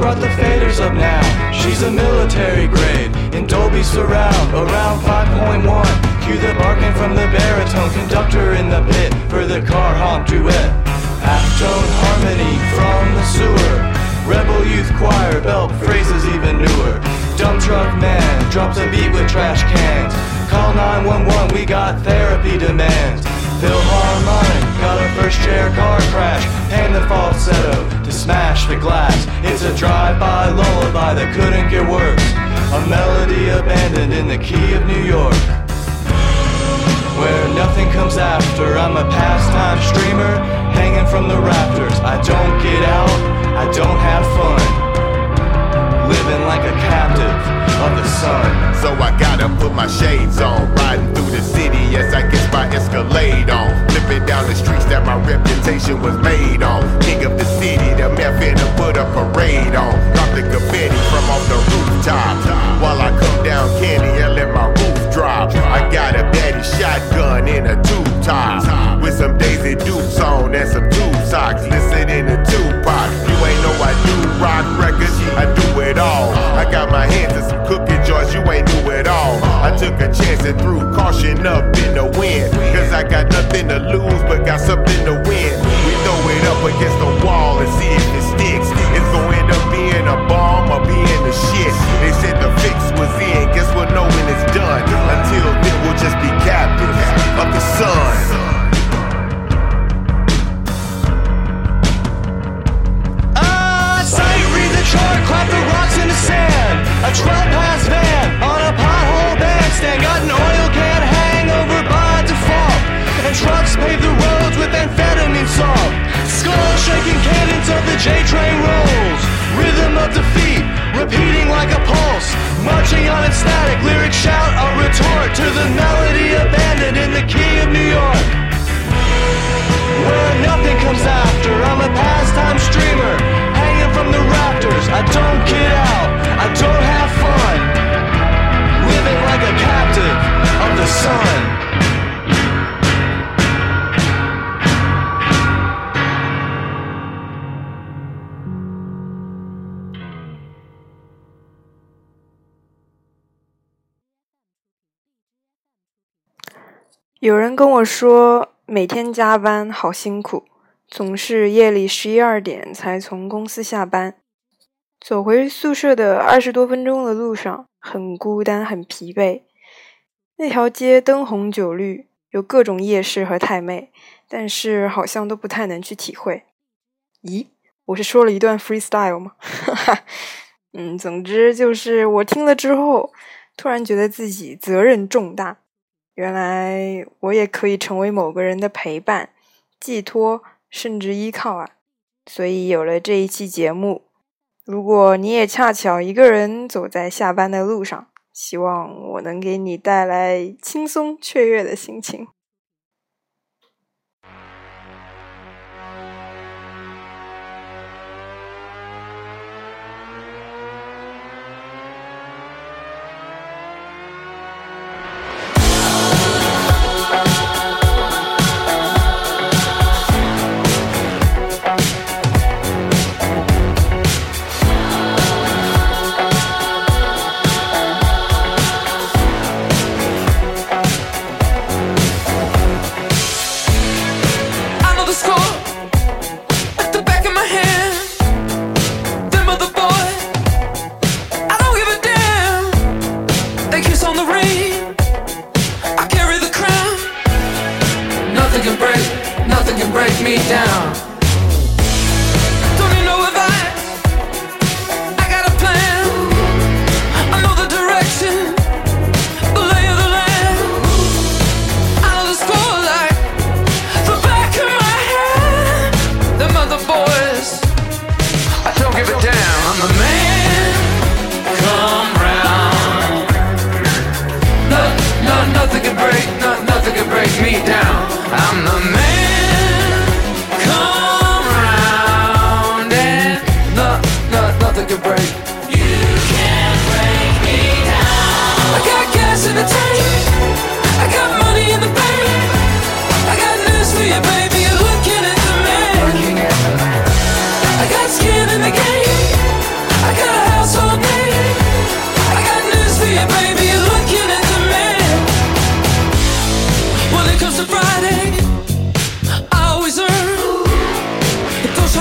brought the faders up now. She's a military grade in Dolby Surround, around 5.1. Cue the barking from the baritone conductor in the pit for the car honk duet. Halftone harmony from the sewer. Rebel youth choir belt phrases even newer. Dump truck man drops a beat with trash cans. Call 911, we got therapy demands. Philharmonic got a first chair car crash and the falsetto to smash the glass. It's a drive-by lullaby that couldn't get worse. A melody abandoned in the key of New York. Where nothing comes after, I'm a pastime streamer hanging from the rafters. I don't get out, I don't have fun. Living like a captive of the sun. So I gotta put my shades on. Riding through the city as I get my Escalade on. Flipping down the streets that my reputation was made on. King of the city, the man finna put a parade on. Drop the confetti from off the rooftop. While I come down candy and let my roof drop. I got a daddy shotgun in a tube top. With some Daisy Dukes on and some tube socks. Listening to Tupac. You ain't know I do records. I do it all. I got my hands in some cookie joints. You ain't new at all. I took a chance and threw caution up in the wind. Cause I got nothing to lose, but got something to win. We throw it up against the wall and see if it sticks. It's gonna end up being a bomb or being the shit. They said the fix was in. Guess we'll know 有人跟我说，每天加班好辛苦，总是夜里十一二点才从公司下班，走回宿舍的二十多分钟的路上，很孤单，很疲惫。那条街灯红酒绿，有各种夜市和太妹，但是好像都不太能去体会。咦，我是说了一段 freestyle 吗？哈哈，嗯，总之就是我听了之后，突然觉得自己责任重大。原来我也可以成为某个人的陪伴、寄托，甚至依靠啊！所以有了这一期节目。如果你也恰巧一个人走在下班的路上，希望我能给你带来轻松雀跃的心情。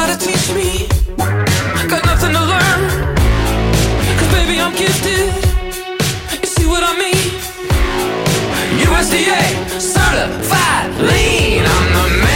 to teach me. I got nothing to baby, I'm gifted. You see what I mean? USDA, certified lean. I'm the man.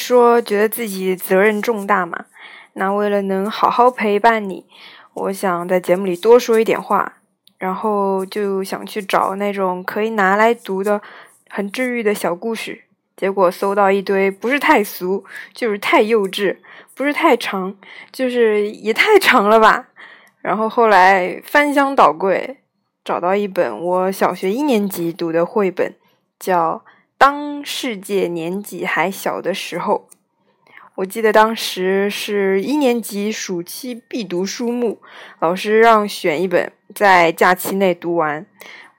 说觉得自己责任重大嘛？那为了能好好陪伴你，我想在节目里多说一点话，然后就想去找那种可以拿来读的很治愈的小故事。结果搜到一堆不是太俗，就是太幼稚，不是太长，就是也太长了吧。然后后来翻箱倒柜，找到一本我小学一年级读的绘本，叫《当世界年纪还小的时候》。我记得当时是一年级暑期必读书目，老师让选一本，在假期内读完。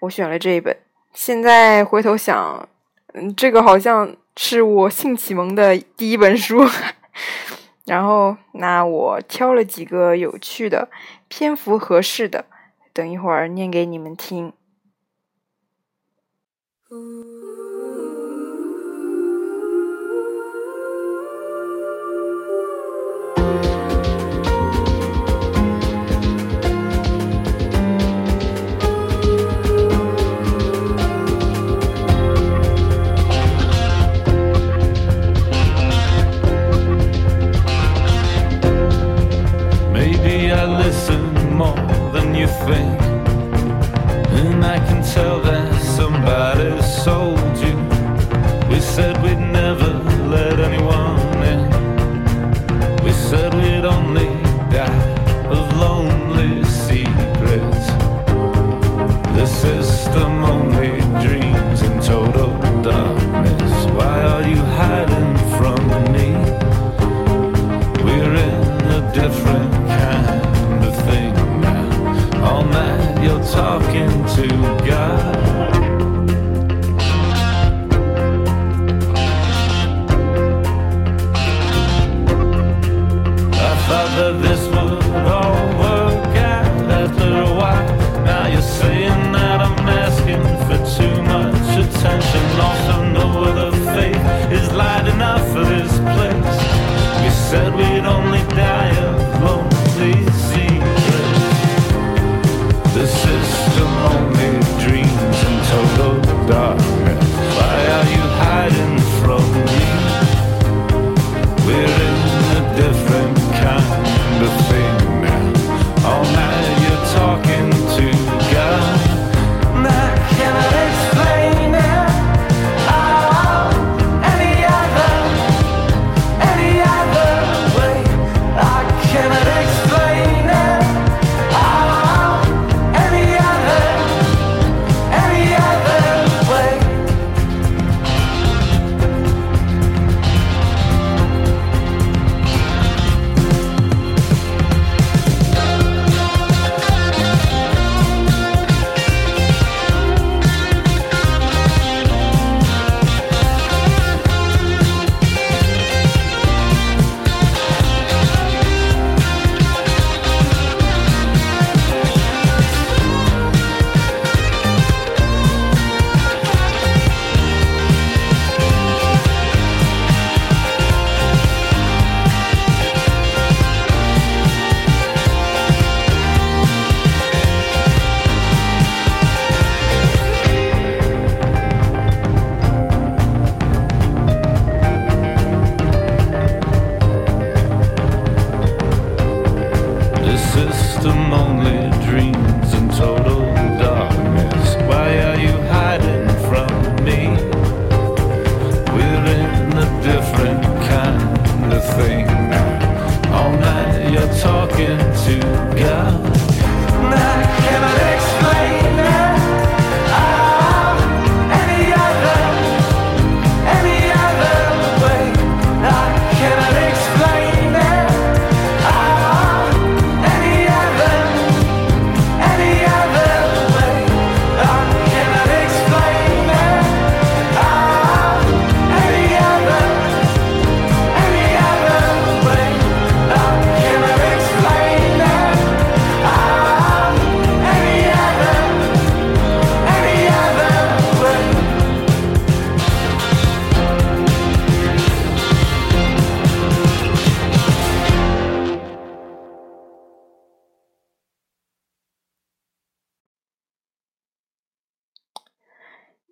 我选了这一本。现在回头想，嗯，这个好像是我性启蒙的第一本书。然后，那我挑了几个有趣的、篇幅合适的，等一会儿念给你们听。Maybe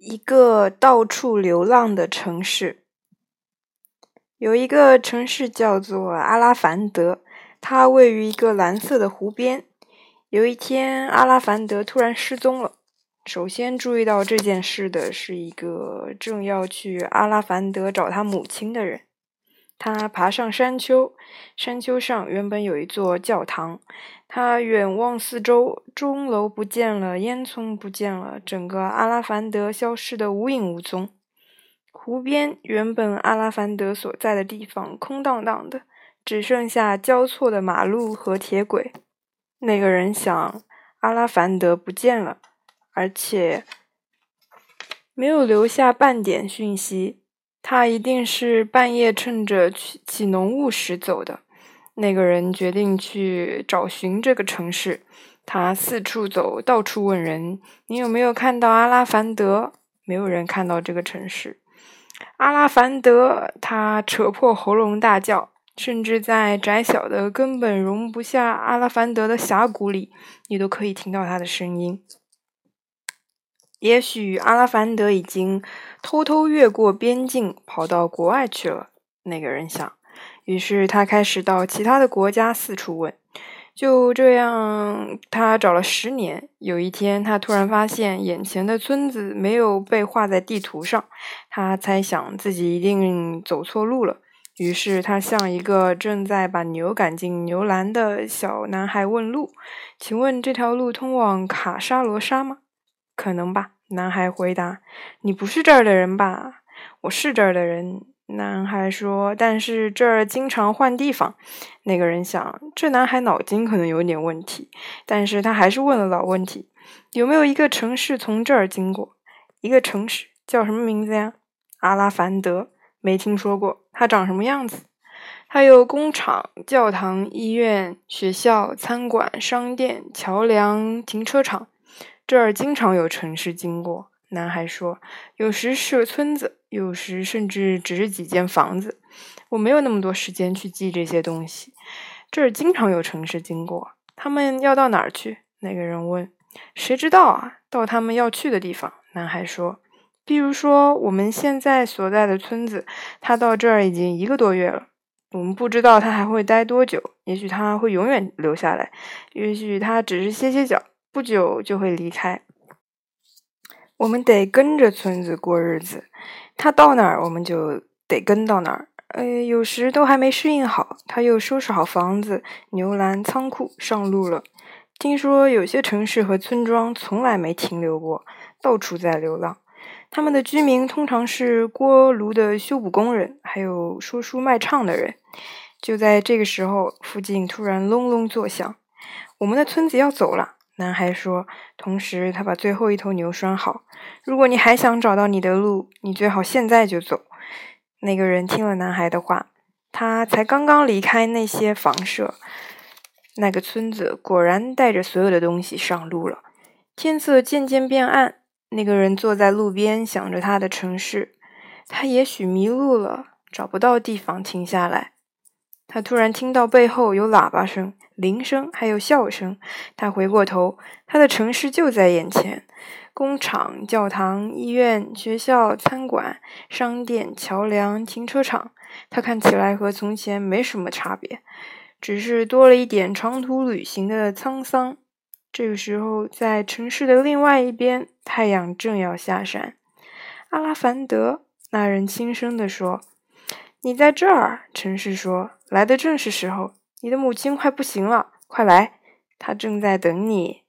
一个到处流浪的城市。有一个城市叫做阿拉凡德，它位于一个蓝色的湖边。有一天，阿拉凡德突然失踪了。首先注意到这件事的是一个正要去阿拉凡德找他母亲的人。他爬上山丘，山丘上原本有一座教堂。他远望四周，钟楼不见了，烟囱不见了，整个阿拉凡德消失得无影无踪。湖边原本阿拉凡德所在的地方空荡荡的，只剩下交错的马路和铁轨。那个人想，阿拉凡德不见了，而且没有留下半点讯息。他一定是半夜趁着起起浓雾时走的。那个人决定去找寻这个城市。他四处走，到处问人：“你有没有看到阿拉凡德？”没有人看到这个城市。阿拉凡德，他扯破喉咙大叫，甚至在窄小的、根本容不下阿拉凡德的峡谷里，你都可以听到他的声音。也许阿拉凡德已经偷偷越过边境，跑到国外去了。那个人想，于是他开始到其他的国家四处问。就这样，他找了十年。有一天，他突然发现眼前的村子没有被画在地图上。他猜想自己一定走错路了，于是他向一个正在把牛赶进牛栏的小男孩问路：“请问这条路通往卡沙罗沙吗？”“可能吧。”男孩回答。“你不是这儿的人吧？”“我是这儿的人。”男孩说：“但是这儿经常换地方。”那个人想，这男孩脑筋可能有点问题，但是他还是问了老问题：“有没有一个城市从这儿经过？一个城市叫什么名字呀？”阿拉凡德，没听说过。它长什么样子？它有工厂、教堂、医院、学校、餐馆、商店、桥梁、停车场。这儿经常有城市经过。男孩说：“有时是个村子。”有时甚至只是几间房子，我没有那么多时间去记这些东西。这儿经常有城市经过，他们要到哪儿去？那个人问。谁知道啊？到他们要去的地方。男孩说。比如说我们现在所在的村子，他到这儿已经一个多月了。我们不知道他还会待多久，也许他会永远留下来，也许他只是歇歇脚，不久就会离开。我们得跟着村子过日子。他到哪儿，我们就得跟到哪儿。呃，有时都还没适应好，他又收拾好房子、牛栏、仓库，上路了。听说有些城市和村庄从来没停留过，到处在流浪。他们的居民通常是锅炉的修补工人，还有说书卖唱的人。就在这个时候，附近突然隆隆作响，我们的村子要走了。男孩说，同时他把最后一头牛拴好。如果你还想找到你的路，你最好现在就走。那个人听了男孩的话，他才刚刚离开那些房舍，那个村子果然带着所有的东西上路了。天色渐渐变暗，那个人坐在路边，想着他的城市。他也许迷路了，找不到地方停下来。他突然听到背后有喇叭声。铃声，还有笑声。他回过头，他的城市就在眼前：工厂、教堂、医院、学校、餐馆、商店、桥梁、停车场。他看起来和从前没什么差别，只是多了一点长途旅行的沧桑。这个时候，在城市的另外一边，太阳正要下山。阿拉凡德，那人轻声地说：“你在这儿。”城市说：“来的正是时候。”你的母亲快不行了，快来，她正在等你。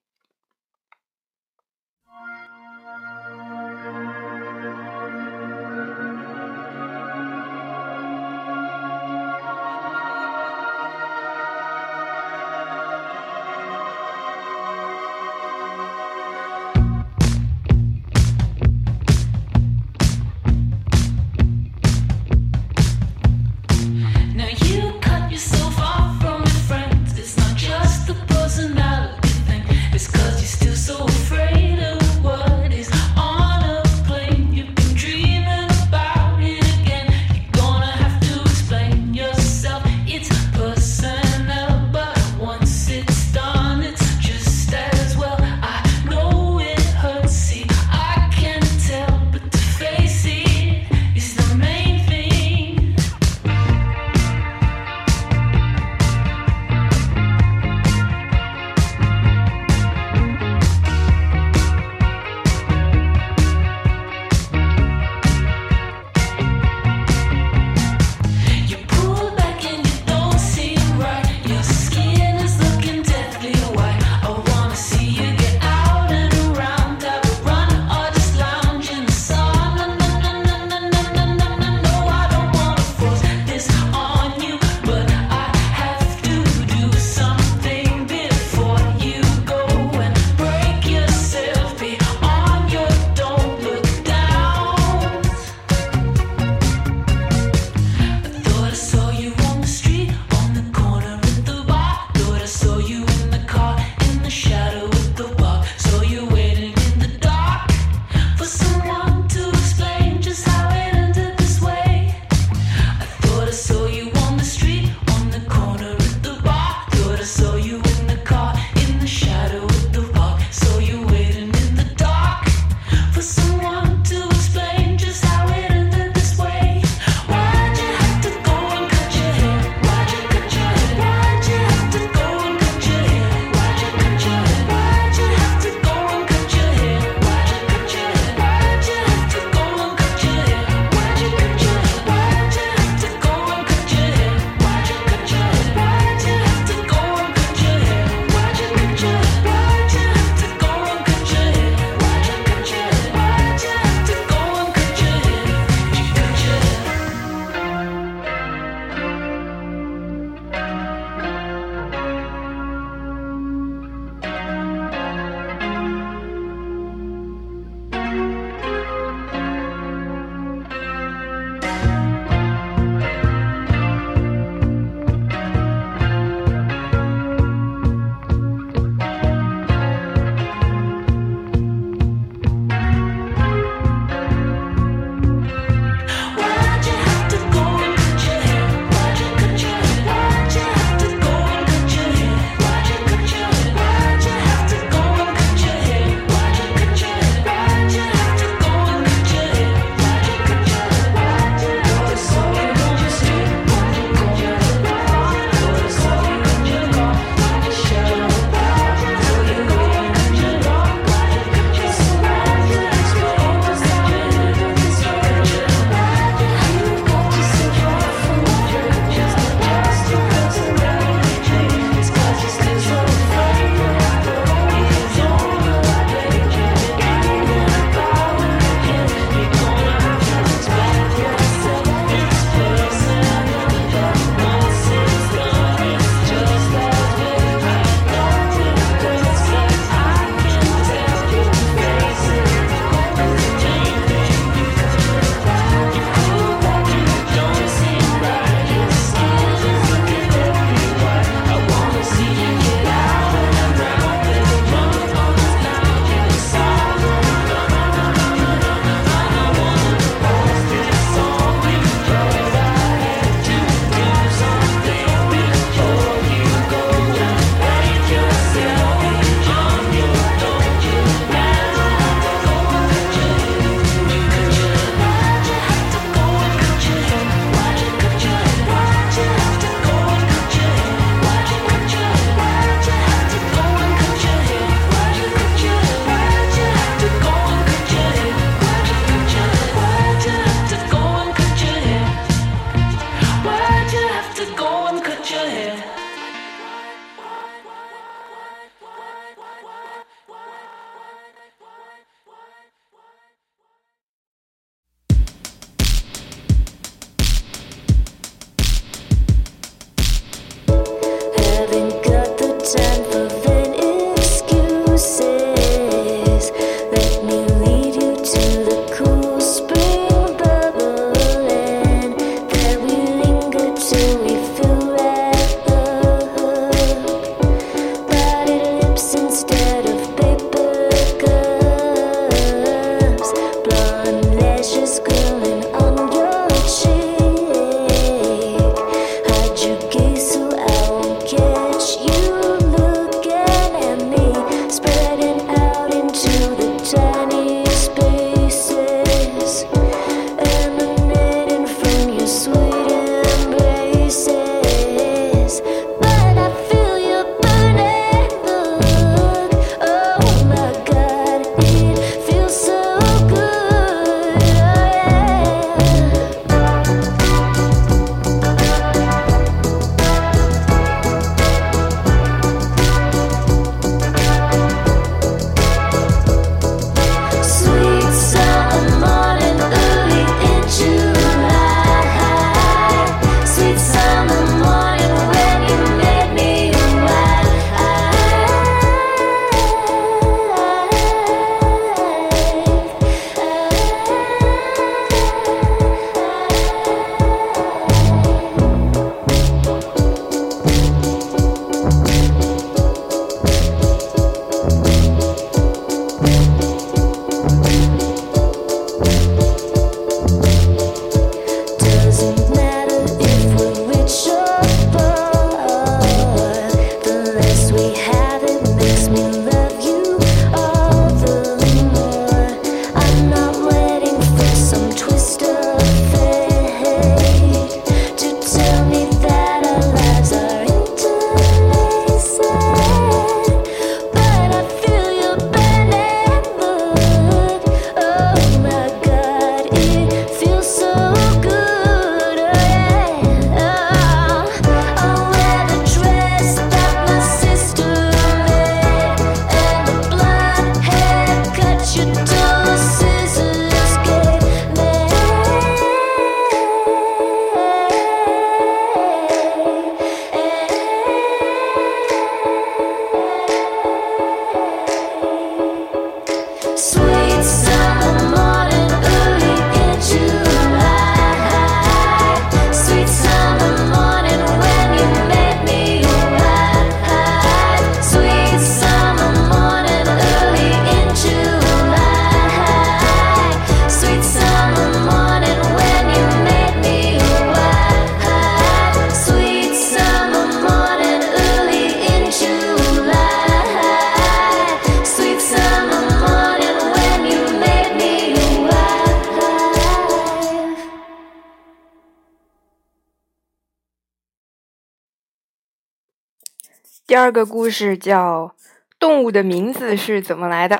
第二个故事叫《动物的名字是怎么来的》。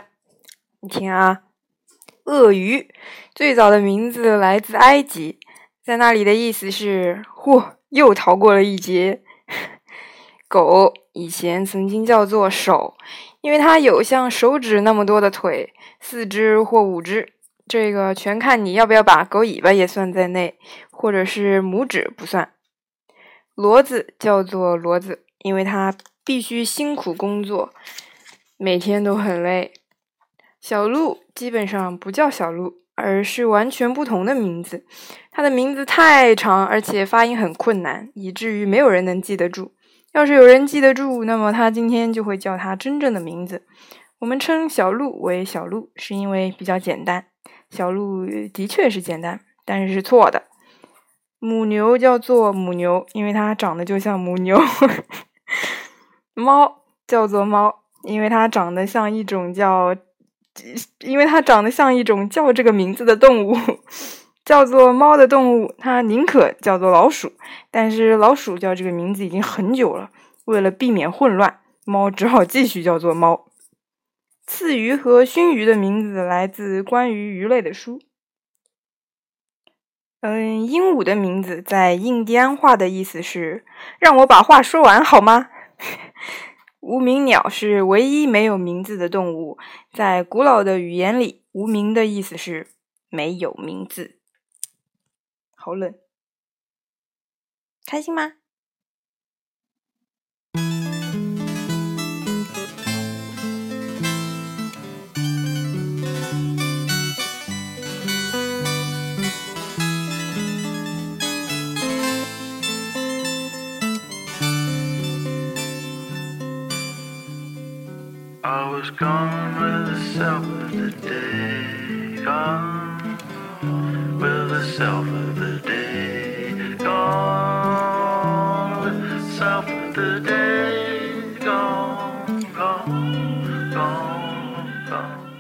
你听啊，鳄鱼最早的名字来自埃及，在那里的意思是“嚯，又逃过了一劫”。狗以前曾经叫做手，因为它有像手指那么多的腿，四只或五只。这个全看你要不要把狗尾巴也算在内，或者是拇指不算。骡子叫做骡子，因为它必须辛苦工作，每天都很累。小鹿基本上不叫小鹿，而是完全不同的名字。它的名字太长，而且发音很困难，以至于没有人能记得住。要是有人记得住，那么他今天就会叫它真正的名字。我们称小鹿为小鹿，是因为比较简单。小鹿的确是简单，但是是错的。母牛叫做母牛，因为它长得就像母牛。猫叫做猫，因为它长得像一种叫，因为它长得像一种叫这个名字的动物，叫做猫的动物，它宁可叫做老鼠，但是老鼠叫这个名字已经很久了，为了避免混乱，猫只好继续叫做猫。刺鱼和熏鱼的名字来自关于鱼类的书。嗯，鹦鹉的名字在印第安话的意思是“让我把话说完好吗？”无名鸟是唯一没有名字的动物，在古老的语言里，“无名”的意思是没有名字。好冷，开心吗？was gone with the self of the day. Gone with the self of the day. Gone with the self of the day. Gone, gone, gone, gone.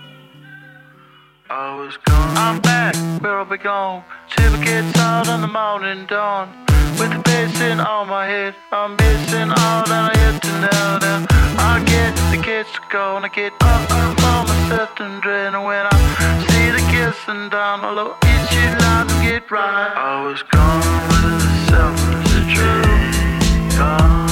I was gone. I'm back, where I belong. Till it gets out in the morning dawn. With the bass in all my head, I'm missing all that I had to know now get, the kids are gonna get up, off on my set and drain. When I see the kids and down, although each you not get right. I was gone with the self, is? Gone.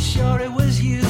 sure it was you.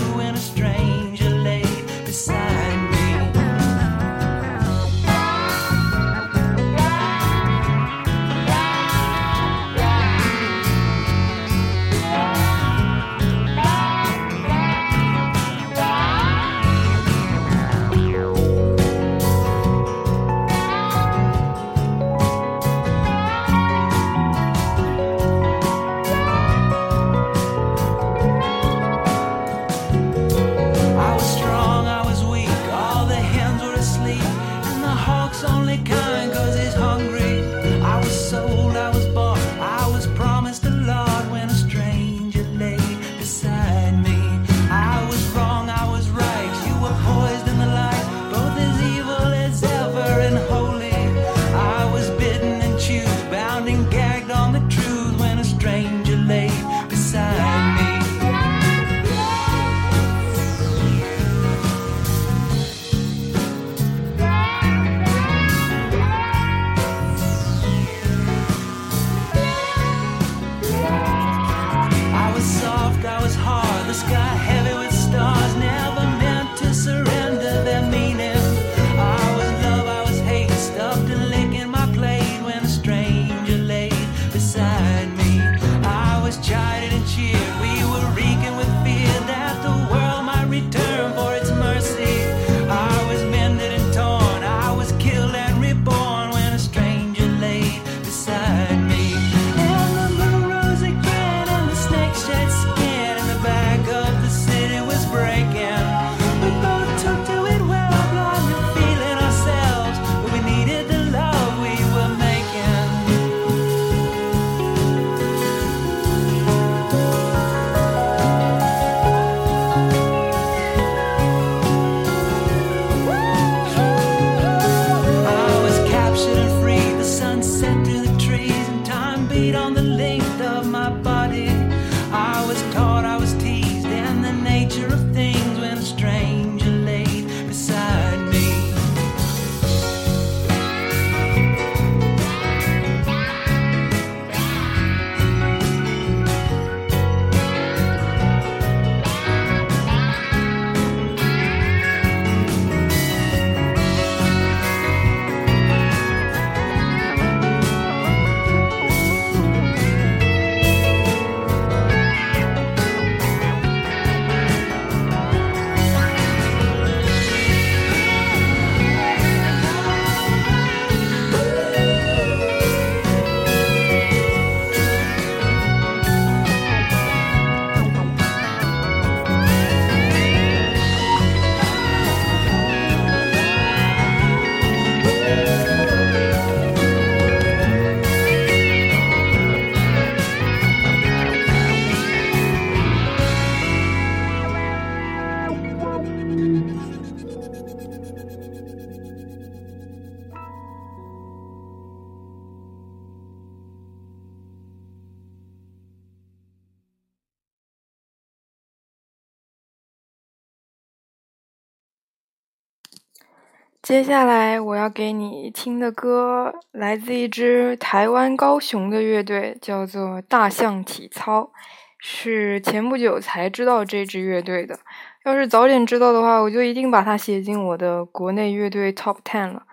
接下来我要给你听的歌来自一支台湾高雄的乐队，叫做大象体操，是前不久才知道这支乐队的。要是早点知道的话，我就一定把它写进我的国内乐队 Top Ten 了。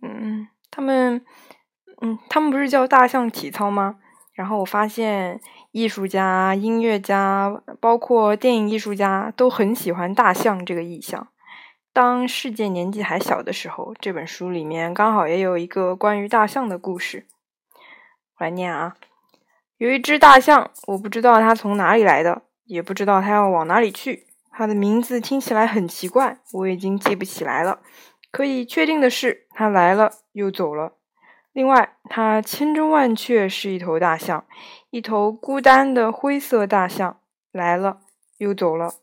嗯，他们，嗯，他们不是叫大象体操吗？然后我发现艺术家、音乐家，包括电影艺术家都很喜欢大象这个意象。当世界年纪还小的时候，这本书里面刚好也有一个关于大象的故事。我来念啊，有一只大象，我不知道它从哪里来的，也不知道它要往哪里去。它的名字听起来很奇怪，我已经记不起来了。可以确定的是，它来了又走了。另外，它千真万确是一头大象，一头孤单的灰色大象，来了又走了。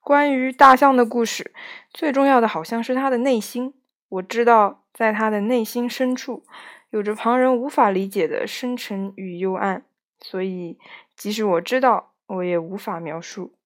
关于大象的故事，最重要的好像是他的内心。我知道，在他的内心深处，有着旁人无法理解的深沉与幽暗，所以即使我知道，我也无法描述。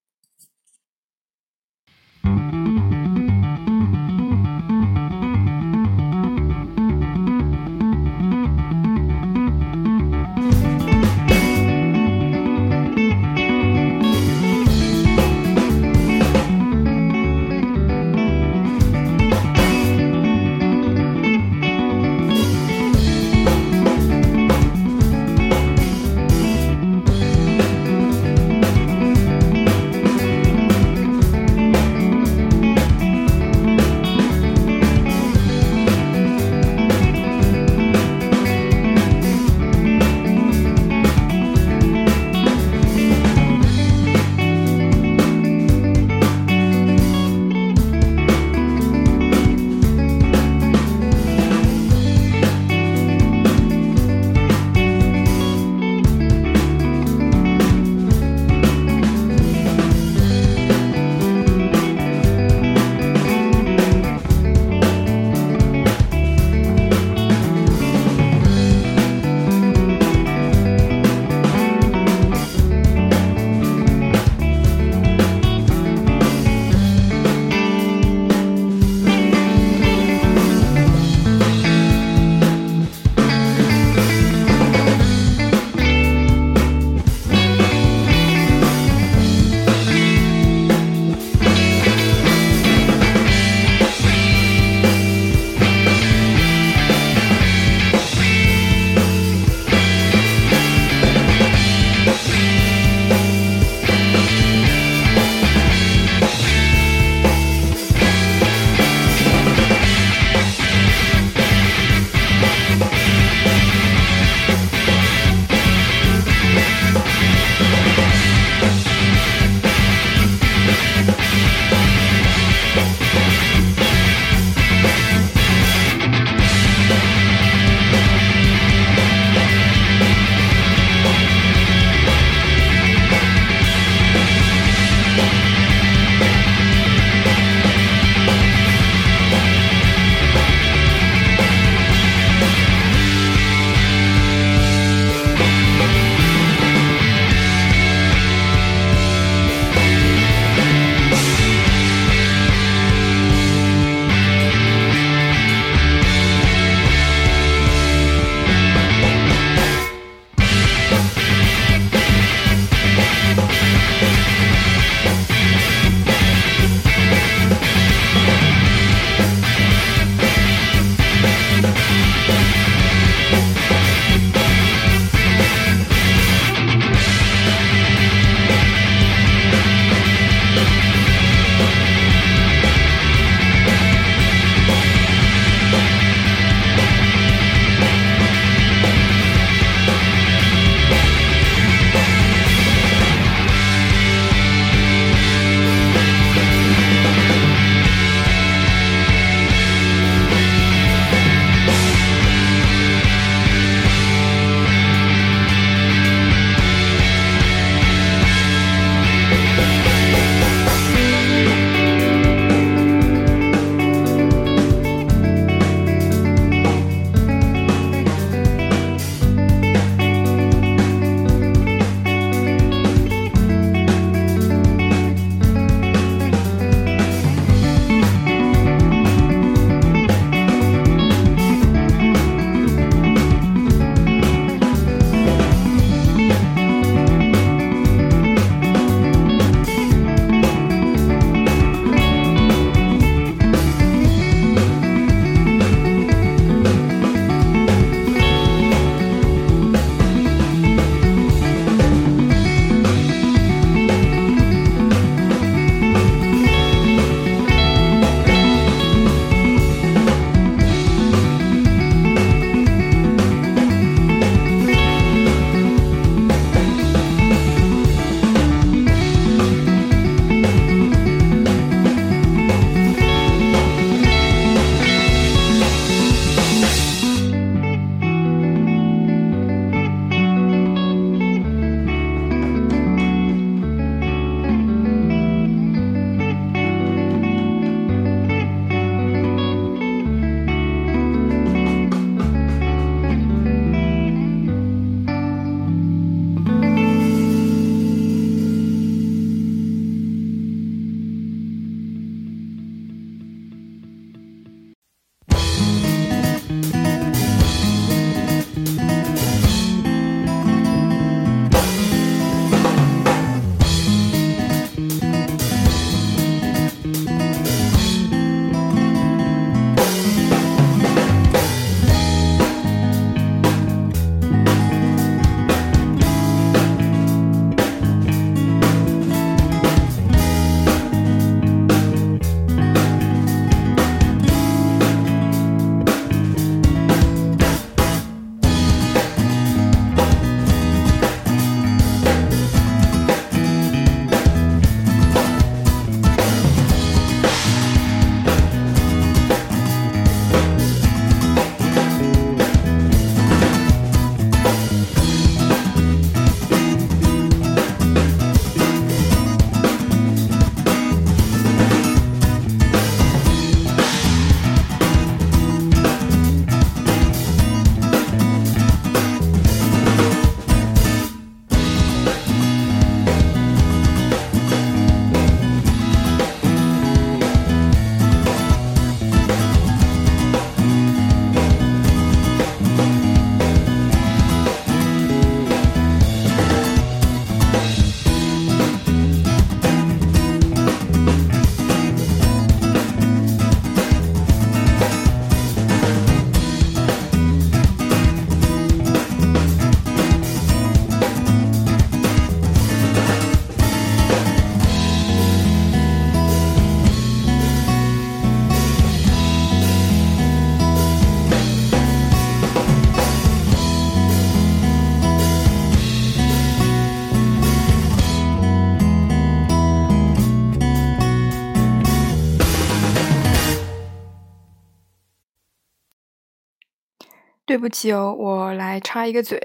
不起哦，我来插一个嘴。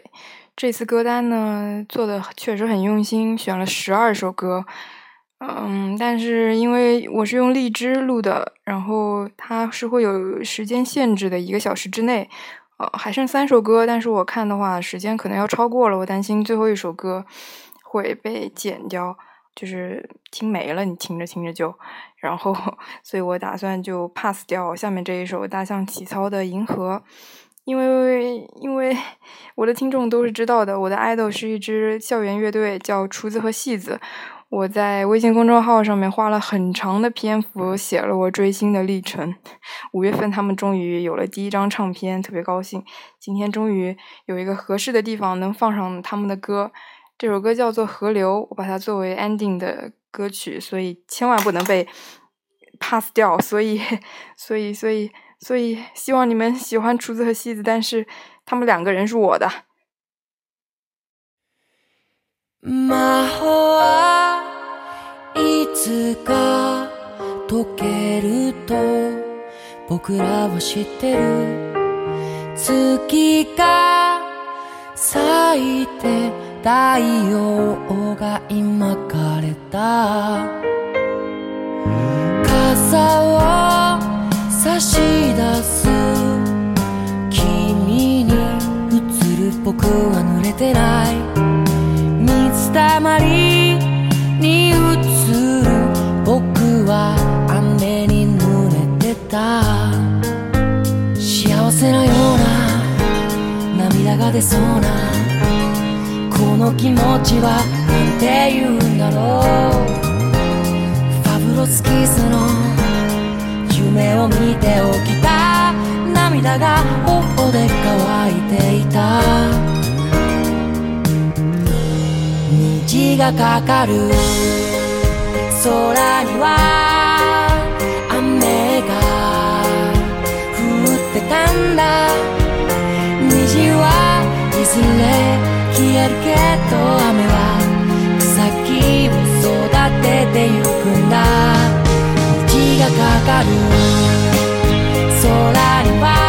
这次歌单呢做的确实很用心，选了十二首歌。嗯，但是因为我是用荔枝录的，然后它是会有时间限制的，一个小时之内。呃，还剩三首歌，但是我看的话，时间可能要超过了，我担心最后一首歌会被剪掉，就是听没了，你听着听着就，然后，所以我打算就 pass 掉下面这一首大象体操的《银河》，因为因为我的听众都是知道的，我的 idol 是一支校园乐队，叫厨子和戏子。我在微信公众号上面花了很长的篇幅写了我追星的历程。五月份他们终于有了第一张唱片，特别高兴。今天终于有一个合适的地方能放上他们的歌。这首歌叫做《河流》，我把它作为 ending 的歌曲，所以千万不能被 pass 掉。所以，所以，所以，所以，希望你们喜欢厨子和戏子，但是他们两个人是我的。魔法はいつか解けると僕らは知ってる月が咲いて太陽が今枯れた傘を差 し出す。君に映る僕は濡れてない。水たまりに映る僕は雨に濡れてた。幸せなような涙が出そうなこの気持ちはなんて言うんだろう。ファブロスキスの夢を見て起きた。涙が頬で乾いていた。虹がかかる。空には雨が降ってたんだ。虹はいずれ消えるけど雨は草木を育ててゆくんだ。がかかる。空には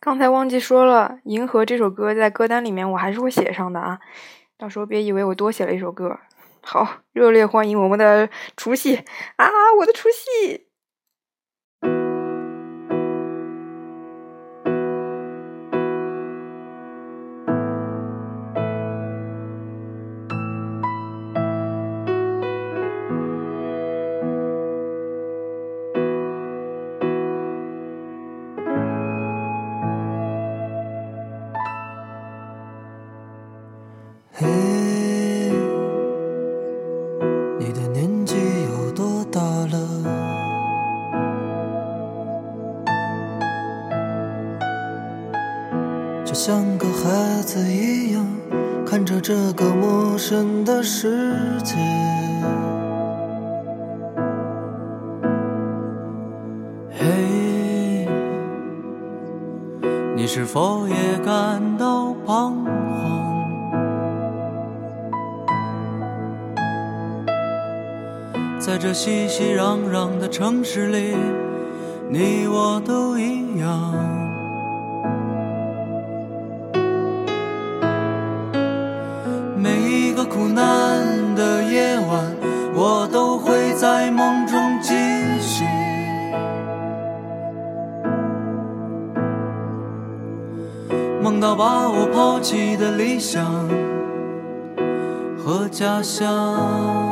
刚才忘记说了，《银河》这首歌在歌单里面我还是会写上的啊，到时候别以为我多写了一首歌。好，热烈欢迎我们的除夕啊，我的除夕！熙熙攘攘的城市里，你我都一样。每一个苦难的夜晚，我都会在梦中惊醒。梦到把我抛弃的理想和家乡。